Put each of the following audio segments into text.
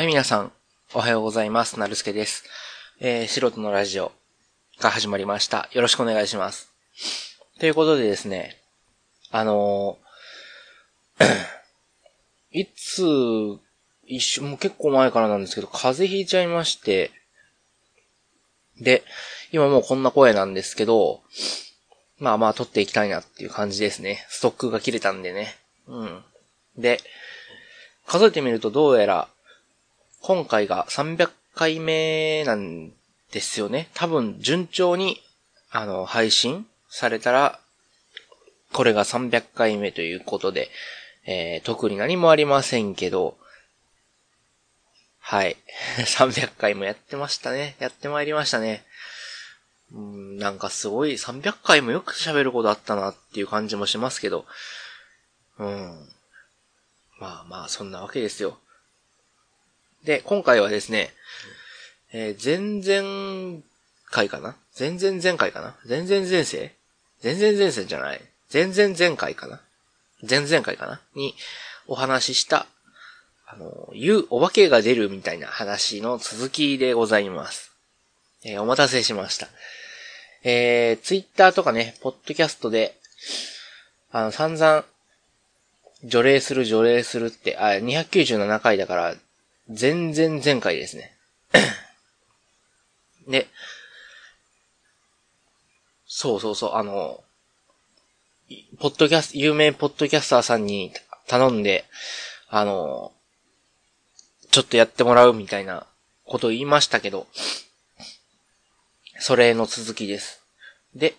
はい、皆さん、おはようございます。なるすけです。えー、素人のラジオが始まりました。よろしくお願いします。ということでですね、あのー いつ、一週、もう結構前からなんですけど、風邪ひいちゃいまして、で、今もうこんな声なんですけど、まあまあ撮っていきたいなっていう感じですね。ストックが切れたんでね。うん。で、数えてみるとどうやら、今回が300回目なんですよね。多分順調に、あの、配信されたら、これが300回目ということで、えー、特に何もありませんけど、はい。300回もやってましたね。やってまいりましたね。うん、なんかすごい、300回もよく喋ることあったなっていう感じもしますけど、うん。まあまあ、そんなわけですよ。で、今回はですね、えー、前々回かな？前々前回かな？前々前世？前々前世じゃない。前々前回かな？前々回かな？にお話しした、あの、言うお化けが出るみたいな話の続きでございます。えーお待たせしました。えー、ツイッターとかね、ポッドキャストで、あの、散々、除霊する除霊するって、あ、297回だから、全然前回ですね。で、そうそうそう、あの、ポッドキャスト、有名ポッドキャスターさんに頼んで、あの、ちょっとやってもらうみたいなことを言いましたけど、それの続きです。で、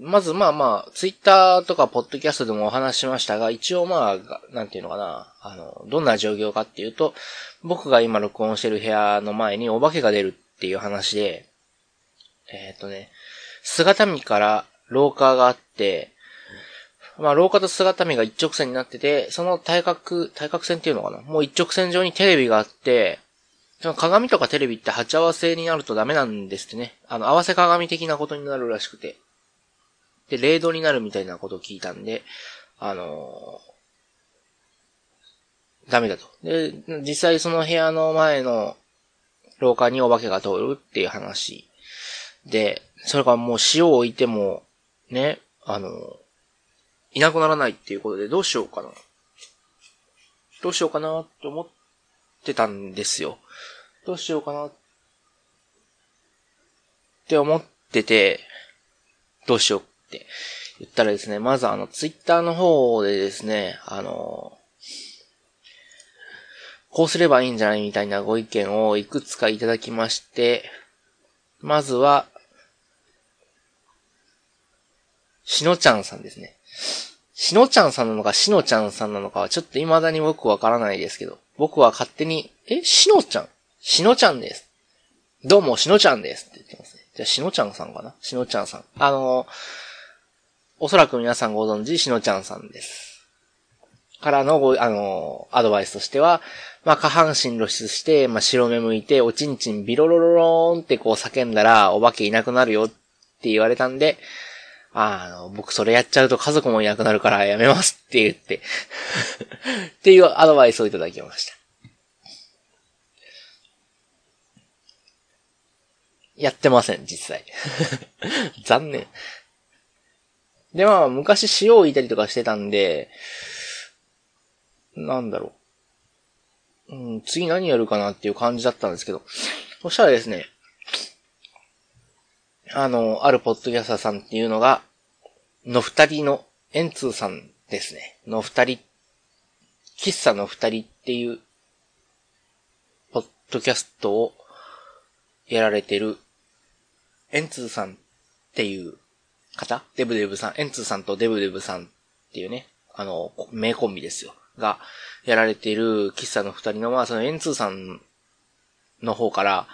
まずまあまあ、ツイッターとかポッドキャストでもお話しましたが、一応まあ、なんていうのかな、あの、どんな状況かっていうと、僕が今録音してる部屋の前にお化けが出るっていう話で、えっ、とね、姿見から廊下があって、まあ廊下と姿見が一直線になってて、その対角、対角線っていうのかなもう一直線上にテレビがあって、その鏡とかテレビって鉢合わせになるとダメなんですってね。あの、合わせ鏡的なことになるらしくて。で、0度になるみたいなことを聞いたんで、あのーダメだと。で、実際その部屋の前の廊下にお化けが通るっていう話。で、それからもう塩を置いても、ね、あのいなくならないっていうことでどうしようかな。どうしようかなって思ってたんですよ。どうしようかなって思ってて、どうしようって言ったらですね、まずあの、ツイッターの方でですね、あの、こうすればいいんじゃないみたいなご意見をいくつかいただきまして、まずは、しのちゃんさんですね。しのちゃんさんなのかしのちゃんさんなのかはちょっと未だに僕わからないですけど、僕は勝手に、え、しのちゃん？しのちゃんです。どうも、しのちゃんですって言ってますね。じゃあ、しのちゃんさんかな？しのちゃんさん。あの、おそらく皆さんご存知、しのちゃんさんです。からのご、あの、アドバイスとしては、まあ、下半身露出して、まあ、白目向いて、おちんちんビロロロローンってこう叫んだら、お化けいなくなるよって言われたんで、あの、僕それやっちゃうと家族もいなくなるからやめますって言って、っていうアドバイスをいただきました。やってません、実際。残念。で、まあ、昔塩を置いたりとかしてたんで、なんだろう。うん、次何やるかなっていう感じだったんですけど、そしたらですね、あの、あるポッドキャスターさんっていうのが、の二人の、エンツーさんですね。の二人、喫茶の二人っていう、ポッドキャストをやられてる、エンツーさんっていう方？デブデブさん、エンツーさんとデブデブさんっていうね、あの、名コンビですよ。が、やられている喫茶の二人の、まあ、そのエンツーさんの方から、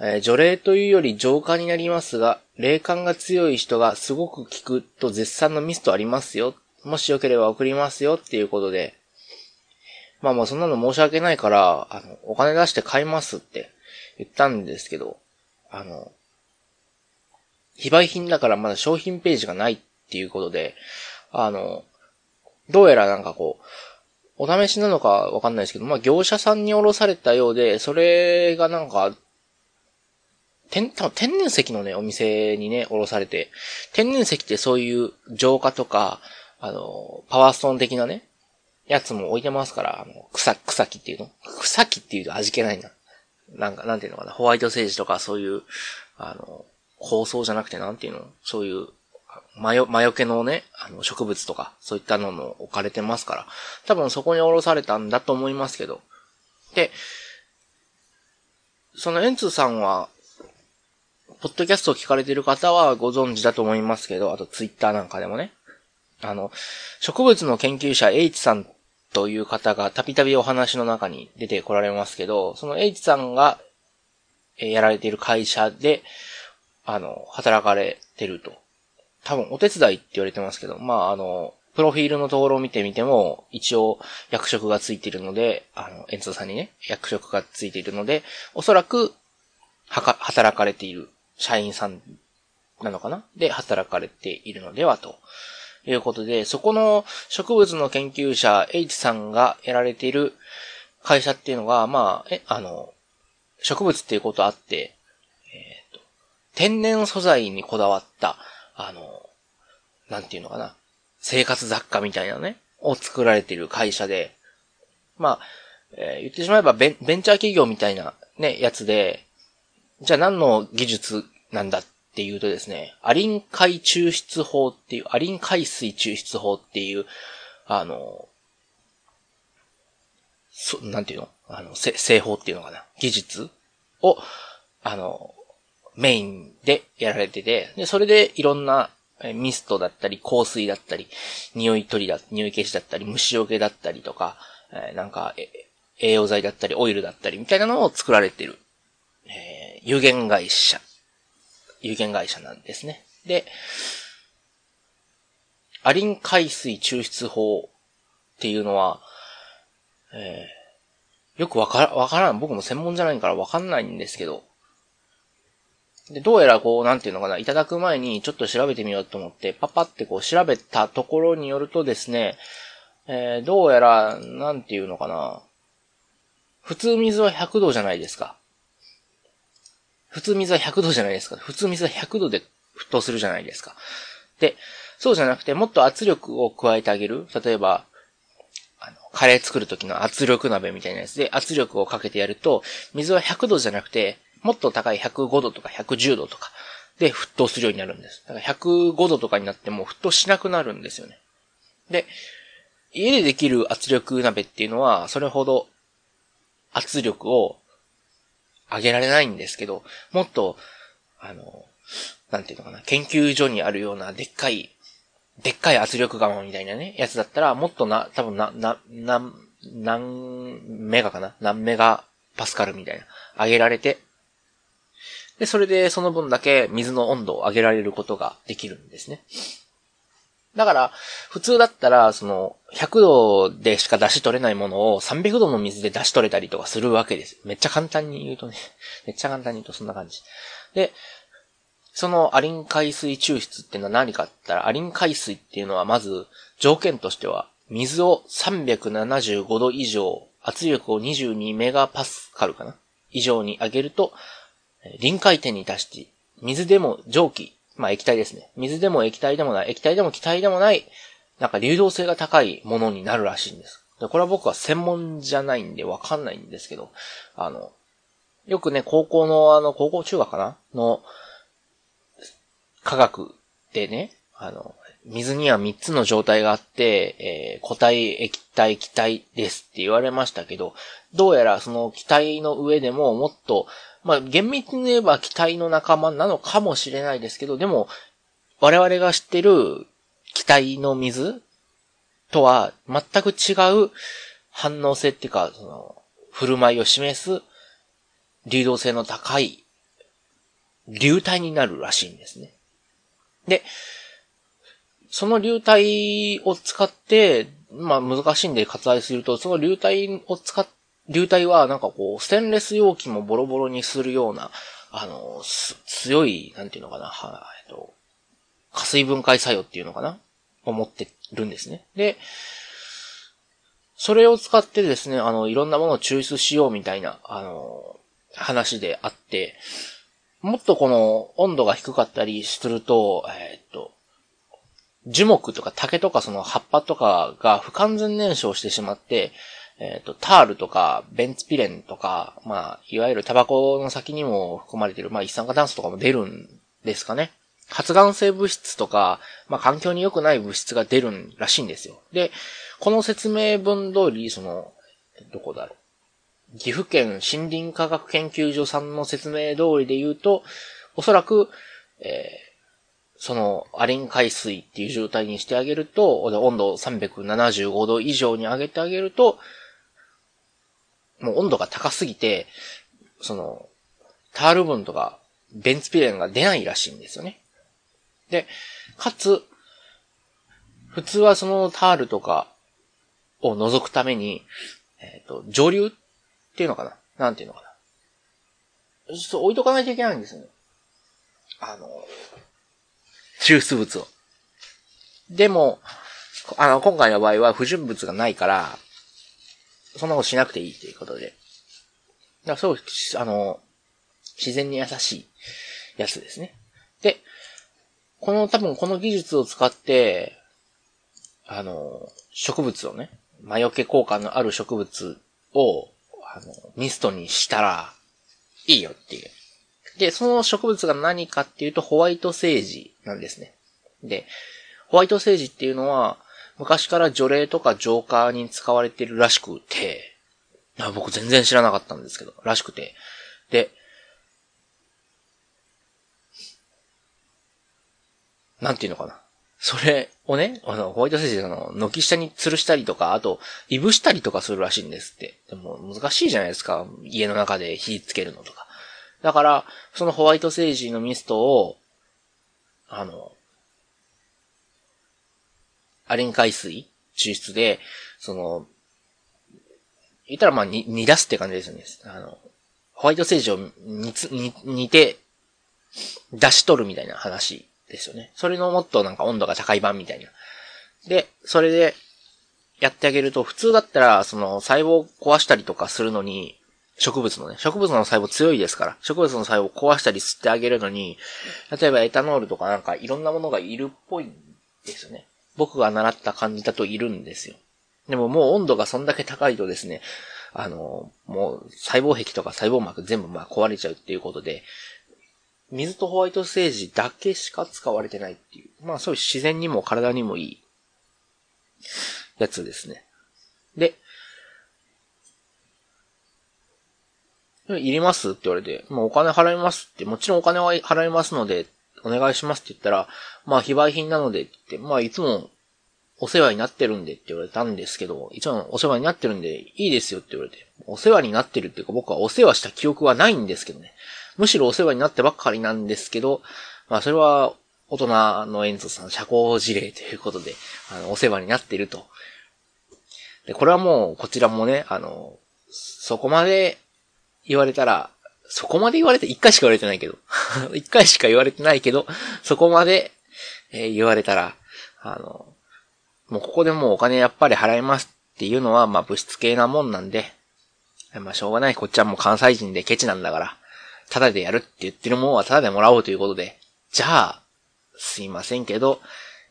えー除霊というより浄化になりますが、霊感が強い人がすごく効くと絶賛のミストありますよ。もしよければ送りますよっていうことで、まあもうそんなの申し訳ないから、あの、お金出して買いますって言ったんですけど、あの、非売品だからまだ商品ページがないっていうことで、あの、どうやらなんかこう、お試しなのかわかんないですけど、まあ、業者さんにおろされたようで、それがなんか、天、多分天然石のね、お店にね、おろされて、天然石ってそういう浄化とか、あの、パワーストーン的なね、やつも置いてますから、あの、草、草木っていうの？草木っていうと味気ないな。なんか、なんていうのかな、ホワイトセージとかそういう、あの、構想じゃなくてなんていうの？そういう、魔よ、魔除けのね、あの、植物とか、そういったのも置かれてますから、多分そこにおろされたんだと思いますけど。で、そのエンツーさんは、ポッドキャストを聞かれてる方はご存知だと思いますけど、あとツイッターなんかでもね。あの、植物の研究者 H さんという方がたびたびお話の中に出てこられますけど、その H さんが、えやられている会社で、あの、働かれてると。多分お手伝いって言われてますけど、まあ、あの、プロフィールのところを見てみても、一応役職がついているので、あの、エンツーさんにね、役職がついているので、おそらく、はか、働かれている社員さんなのかな？で、働かれているのではということで、そこの植物の研究者 H さんがやられている会社っていうのが、まあ、え、あの、植物っていうことあって、天然素材にこだわった、あの、なんていうのかな、生活雑貨みたいなね、を作られている会社で、まあ、えー、言ってしまえばベンベンチャー企業みたいなね、やつで、じゃあ何の技術なんだっていうとですね、アリン海抽出法っていう、アリン海水抽出法っていう、あの、そ、なんていうの？あの、製法っていうのかな？技術を、あの、メインでやられてて、で、それでいろんなミストだったり、香水だったり、匂い取りだ、匂い消しだったり、虫除けだったりとか、え、なんか、栄養剤だったり、オイルだったり、みたいなのを作られてる、えー、有限会社、有限会社なんですね。で、アリン海水抽出法っていうのは、えー、よくわから、わからん。僕も専門じゃないからわかんないんですけど、で、どうやらこう、なんていうのかな、いただく前にちょっと調べてみようと思って、パパってこう調べたところによるとですね、えー、どうやら、なんていうのかな、普通水は100度じゃないですか。普通水は100度じゃないですか。普通水は100度で沸騰するじゃないですか。で、そうじゃなくて、もっと圧力を加えてあげる。例えば、あの、カレー作る時の圧力鍋みたいなやつで圧力をかけてやると、水は100度じゃなくて、もっと高い105度とか110度とかで沸騰するようになるんです。だから105度とかになっても沸騰しなくなるんですよね。で、家でできる圧力鍋っていうのは、それほど圧力を上げられないんですけど、もっと、あの、なんていうのかな、研究所にあるようなでっかい、でっかい圧力釜みたいなね、やつだったら、もっとな、多分な、な、な、何メガかな何メガパスカルみたいな、上げられて、で、それでその分だけ水の温度を上げられることができるんですね。だから、普通だったら、その、100度でしか出し取れないものを300度の水で出し取れたりとかするわけです。めっちゃ簡単に言うとね。めっちゃ簡単に言うとそんな感じ。で、そのアリン海水抽出っていうのは何かって言ったら、アリン海水っていうのはまず条件としては、水を375度以上、圧力を22メガパスカルかな？以上に上げると、臨界点に達し、水でも蒸気、まあ液体ですね。水でも液体でもない、液体でも気体でもない、なんか流動性が高いものになるらしいんです。でこれは僕は専門じゃないんでわかんないんですけど、あの、よくね、高校のあの、高校中学かな？の、科学でね、あの、水には3つの状態があって、えー、固体、液体、気体ですって言われましたけど、どうやらその気体の上でももっとまあ、厳密に言えば機体の仲間なのかもしれないですけど、でも、我々が知ってる機体の水とは全く違う反応性っていうか、その、振る舞いを示す流動性の高い流体になるらしいんですね。で、その流体を使って、まあ難しいんで割愛すると、その流体を使っ流体はなんかこう、ステンレス容器もボロボロにするような、あの、強い、なんていうのかな、は、えっと、加水分解作用っていうのかなを持ってるんですね。で、それを使ってですね、あの、いろんなものを抽出しようみたいな、あの、話であって、もっとこの温度が低かったりすると、えー、っと、樹木とか竹とかその葉っぱとかが不完全燃焼してしまって、えっ、と、タールとか、ベンツピレンとか、まあ、いわゆるタバコの先にも含まれている、まあ、一酸化炭素とかも出るんですかね。発がん性物質とか、まあ、環境に良くない物質が出るらしいんですよ。で、この説明文通り、その、どこだろう。岐阜県森林科学研究所さんの説明通りで言うと、おそらく、えー、その、アリン海水っていう状態にしてあげると、温度375度以上に上げてあげると、もう温度が高すぎて、その、タール分とか、ベンツピレンが出ないらしいんですよね。で、かつ、普通はそのタールとかを除くために、えっ、ー、と、上流っていうのかな？なんていうのかな？ちょっと置いとかないといけないんですよね。あの、抽出物を。でも、あの、今回の場合は不純物がないから、そんなことしなくていいということで。だからすごい、あの、自然に優しいやつですね。で、この多分この技術を使って、あの、植物をね、魔除け効果のある植物を、あの、ミストにしたら、いいよっていう。で、その植物が何かっていうと、ホワイトセージなんですね。で、ホワイトセージっていうのは、昔から除霊とか浄化に使われてるらしくて、僕全然知らなかったんですけど、らしくて。で、なんていうのかな。それをね、あの、ホワイトセージの、軒下に吊るしたりとか、あと、いぶしたりとかするらしいんですって。でも、難しいじゃないですか。家の中で火つけるのとか。だから、そのホワイトセージのミストを、あの、アリン海水抽出で、その、言ったらまあに、煮出すって感じですよね。あの、ホワイトセージを煮つ、煮、煮て、出し取るみたいな話ですよね。それのもっとなんか温度が高い版みたいな。で、それで、やってあげると、普通だったら、その、細胞を壊したりとかするのに、植物のね、植物の細胞強いですから、植物の細胞を壊したり吸ってあげるのに、例えばエタノールとかなんかいろんなものがいるっぽいんですよね。僕が習った感じだといるんですよ。でももう温度がそんだけ高いとですね、あの、もう細胞壁とか細胞膜全部まあ壊れちゃうっていうことで、水とホワイトセージだけしか使われてないっていう。まあそういう自然にも体にもいいやつですね。で、いります？って言われて、もうお金払いますって、もちろんお金は払いますので、お願いしますって言ったら、まあ、非売品なのでって、まあ、いつもお世話になってるんでって言われたんですけど、一応お世話になってるんでいいですよって言われて、お世話になってるっていうか僕はお世話した記憶はないんですけどね。むしろお世話になってばっかりなんですけど、まあそれは大人のエンゾさん社交辞令ということで、あの、お世話になってると。で、これはもうこちらもね、あの、そこまで言われたら、そこまで言われて、一回しか言われてないけど。一回しか言われてないけど、そこまで、えー、言われたら、あの、もうここでもうお金やっぱり払いますっていうのは、まあ物質系なもんなんで、まあしょうがない。こっちはもう関西人でケチなんだから、ただでやるって言ってるもんはただでもらおうということで、じゃあ、すいませんけど、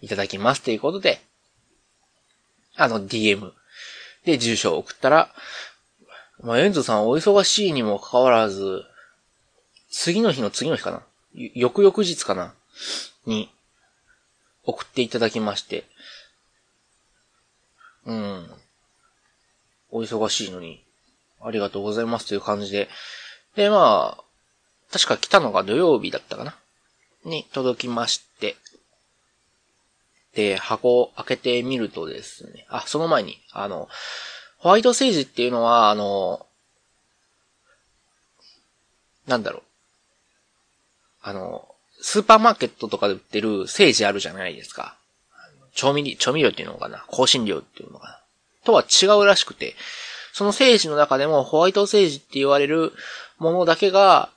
いただきますということで、あの DM で住所を送ったら、まあ、エンゾさんお忙しいにもかかわらず、次の日の次の日かな？翌々日かな？に、送っていただきまして。うん。お忙しいのに、ありがとうございますという感じで。で、まあ、確か来たのが土曜日だったかな？に届きまして。で、箱を開けてみるとですね。あ、その前に、あの、ホワイトセージっていうのは、あの、なんだろう。あの、スーパーマーケットとかで売ってるセージあるじゃないですか。調味料、調味料っていうのかな。香辛料っていうのかな。とは違うらしくて、そのセージの中でもホワイトセージって言われるものだけが、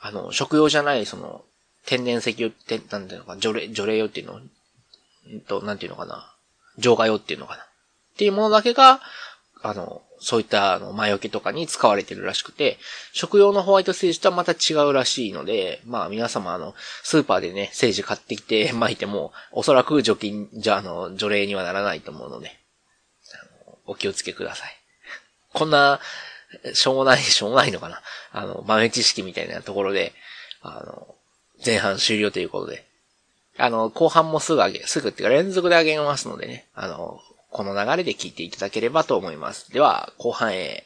あの、食用じゃない、その、天然石油って、なんていうのか、除霊、除霊用っていうの、えっと、なんていうのかな、浄化用っていうのかな。っていうものだけが、あの、そういったあの魔除けとかに使われてるらしくて、食用のホワイトセージとはまた違うらしいので、まあ皆様あの、スーパーでね、セージ買ってきて 巻いても、おそらく除菌、じゃあの、除霊にはならないと思うので、お気をつけください。こんな、しょうもない、しょうもないのかな。あの、豆知識みたいなところで、あの、前半終了ということで、あの、後半もすぐ上げ、すぐっていうか連続で上げますのでね、あの、この流れで聞いていただければと思います。では、後半へ。